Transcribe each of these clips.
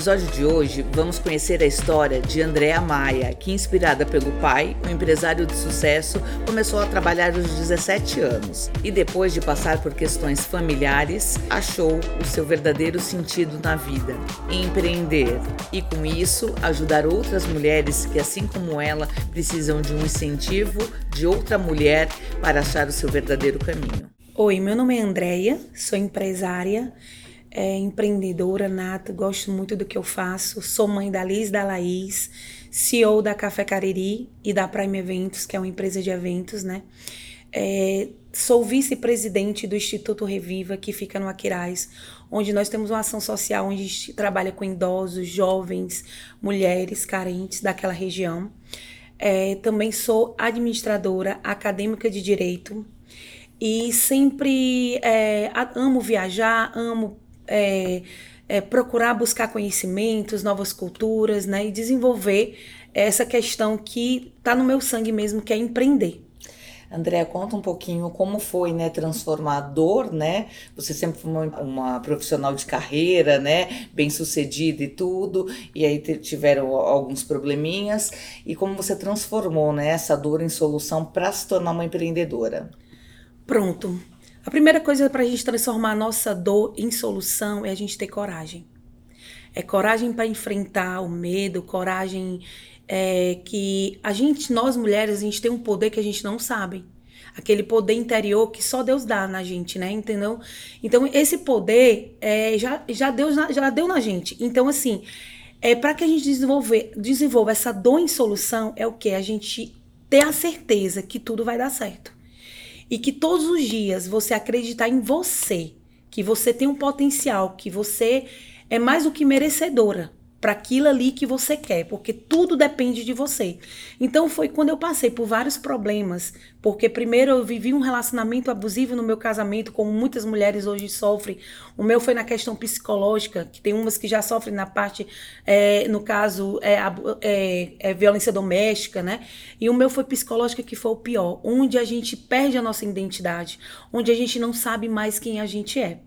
episódio de hoje, vamos conhecer a história de Andréa Maia, que, inspirada pelo pai, um empresário de sucesso, começou a trabalhar aos 17 anos e, depois de passar por questões familiares, achou o seu verdadeiro sentido na vida: empreender e, com isso, ajudar outras mulheres que, assim como ela, precisam de um incentivo de outra mulher para achar o seu verdadeiro caminho. Oi, meu nome é Andréia, sou empresária é, empreendedora nata, gosto muito do que eu faço. Sou mãe da Liz da Laís, CEO da Café Cariri e da Prime Eventos, que é uma empresa de eventos, né? É, sou vice-presidente do Instituto Reviva, que fica no Aquiraz, onde nós temos uma ação social onde a gente trabalha com idosos, jovens, mulheres carentes daquela região. É, também sou administradora acadêmica de direito e sempre é, amo viajar, amo é, é, procurar buscar conhecimentos, novas culturas, né? E desenvolver essa questão que está no meu sangue mesmo, que é empreender. André, conta um pouquinho como foi, né, transformador, né? Você sempre foi uma, uma profissional de carreira, né, bem sucedida e tudo, e aí tiveram alguns probleminhas, e como você transformou, né, essa dor em solução para se tornar uma empreendedora. Pronto. A primeira coisa para a gente transformar a nossa dor em solução é a gente ter coragem. É coragem para enfrentar o medo, coragem é, que a gente, nós mulheres, a gente tem um poder que a gente não sabe. Aquele poder interior que só Deus dá na gente, né? Entendeu? Então, esse poder é, já, já, Deus, já deu na gente. Então, assim, é para que a gente desenvolver, desenvolva essa dor em solução, é o que? A gente ter a certeza que tudo vai dar certo e que todos os dias você acreditar em você, que você tem um potencial, que você é mais do que merecedora para aquilo ali que você quer, porque tudo depende de você. Então foi quando eu passei por vários problemas, porque primeiro eu vivi um relacionamento abusivo no meu casamento, como muitas mulheres hoje sofrem. O meu foi na questão psicológica, que tem umas que já sofrem na parte, é, no caso, é, é, é, violência doméstica, né? E o meu foi psicológica, que foi o pior, onde a gente perde a nossa identidade, onde a gente não sabe mais quem a gente é.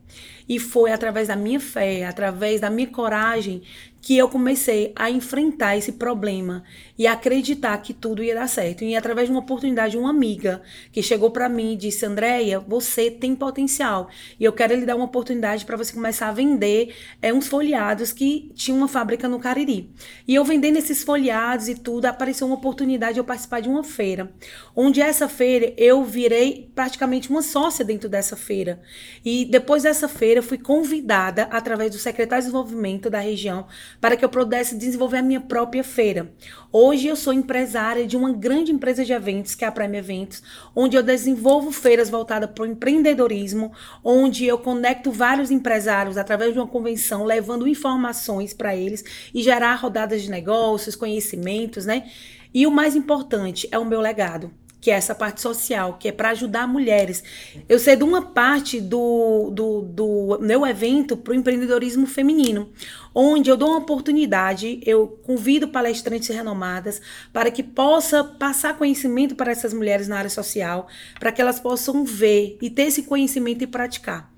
E foi através da minha fé, através da minha coragem, que eu comecei a enfrentar esse problema e acreditar que tudo ia dar certo. E através de uma oportunidade, uma amiga que chegou para mim e disse: Andréia, você tem potencial e eu quero lhe dar uma oportunidade para você começar a vender é, uns folheados que tinha uma fábrica no Cariri. E eu vendendo esses folheados e tudo, apareceu uma oportunidade de eu participar de uma feira, onde essa feira eu virei praticamente uma sócia dentro dessa feira. E depois dessa feira, fui convidada através do secretário de desenvolvimento da região para que eu pudesse desenvolver a minha própria feira. Hoje eu sou empresária de uma grande empresa de eventos, que é a Prime Eventos, onde eu desenvolvo feiras voltadas para o empreendedorismo, onde eu conecto vários empresários através de uma convenção, levando informações para eles e gerar rodadas de negócios, conhecimentos, né? E o mais importante é o meu legado que é essa parte social, que é para ajudar mulheres. Eu sei de uma parte do, do, do meu evento para o empreendedorismo feminino, onde eu dou uma oportunidade, eu convido palestrantes renomadas para que possa passar conhecimento para essas mulheres na área social, para que elas possam ver e ter esse conhecimento e praticar.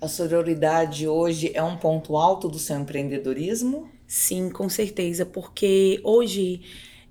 A sororidade hoje é um ponto alto do seu empreendedorismo? Sim, com certeza, porque hoje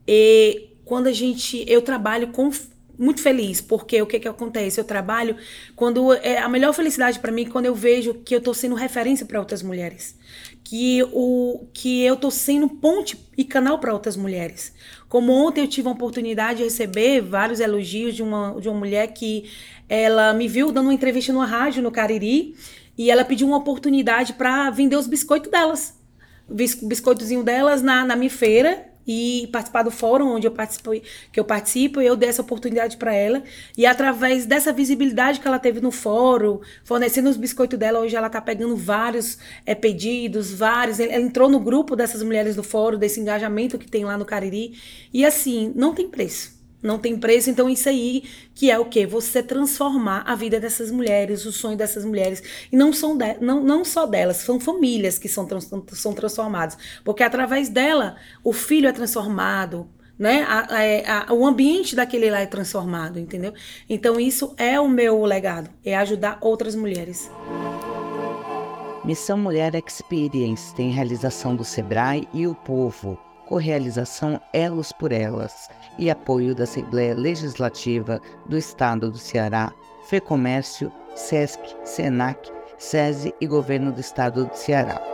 e quando a gente eu trabalho com muito feliz, porque o que que acontece? Eu trabalho quando é a melhor felicidade para mim quando eu vejo que eu tô sendo referência para outras mulheres, que o que eu tô sendo ponte e canal para outras mulheres. Como ontem eu tive a oportunidade de receber vários elogios de uma de uma mulher que ela me viu dando uma entrevista numa rádio no Cariri e ela pediu uma oportunidade para vender os biscoitos delas. Biscoitozinho delas na, na minha feira e participar do fórum onde eu participo, que eu participo, eu dei essa oportunidade para ela. E através dessa visibilidade que ela teve no fórum, fornecendo os biscoitos dela, hoje ela tá pegando vários é, pedidos, vários, ela entrou no grupo dessas mulheres do fórum, desse engajamento que tem lá no Cariri. E assim, não tem preço não tem preço. Então, isso aí que é o que? Você transformar a vida dessas mulheres, o sonho dessas mulheres. E não, são de, não, não só delas, são famílias que são, são transformadas. Porque através dela, o filho é transformado. Né? A, a, é, a, o ambiente daquele lá é transformado, entendeu? Então, isso é o meu legado, é ajudar outras mulheres. Missão Mulher Experience tem realização do SEBRAE e o Povo, correalização Elos por Elas e apoio da Assembleia Legislativa do Estado do Ceará, FEComércio, SESC, SENAC, SESI e Governo do Estado do Ceará.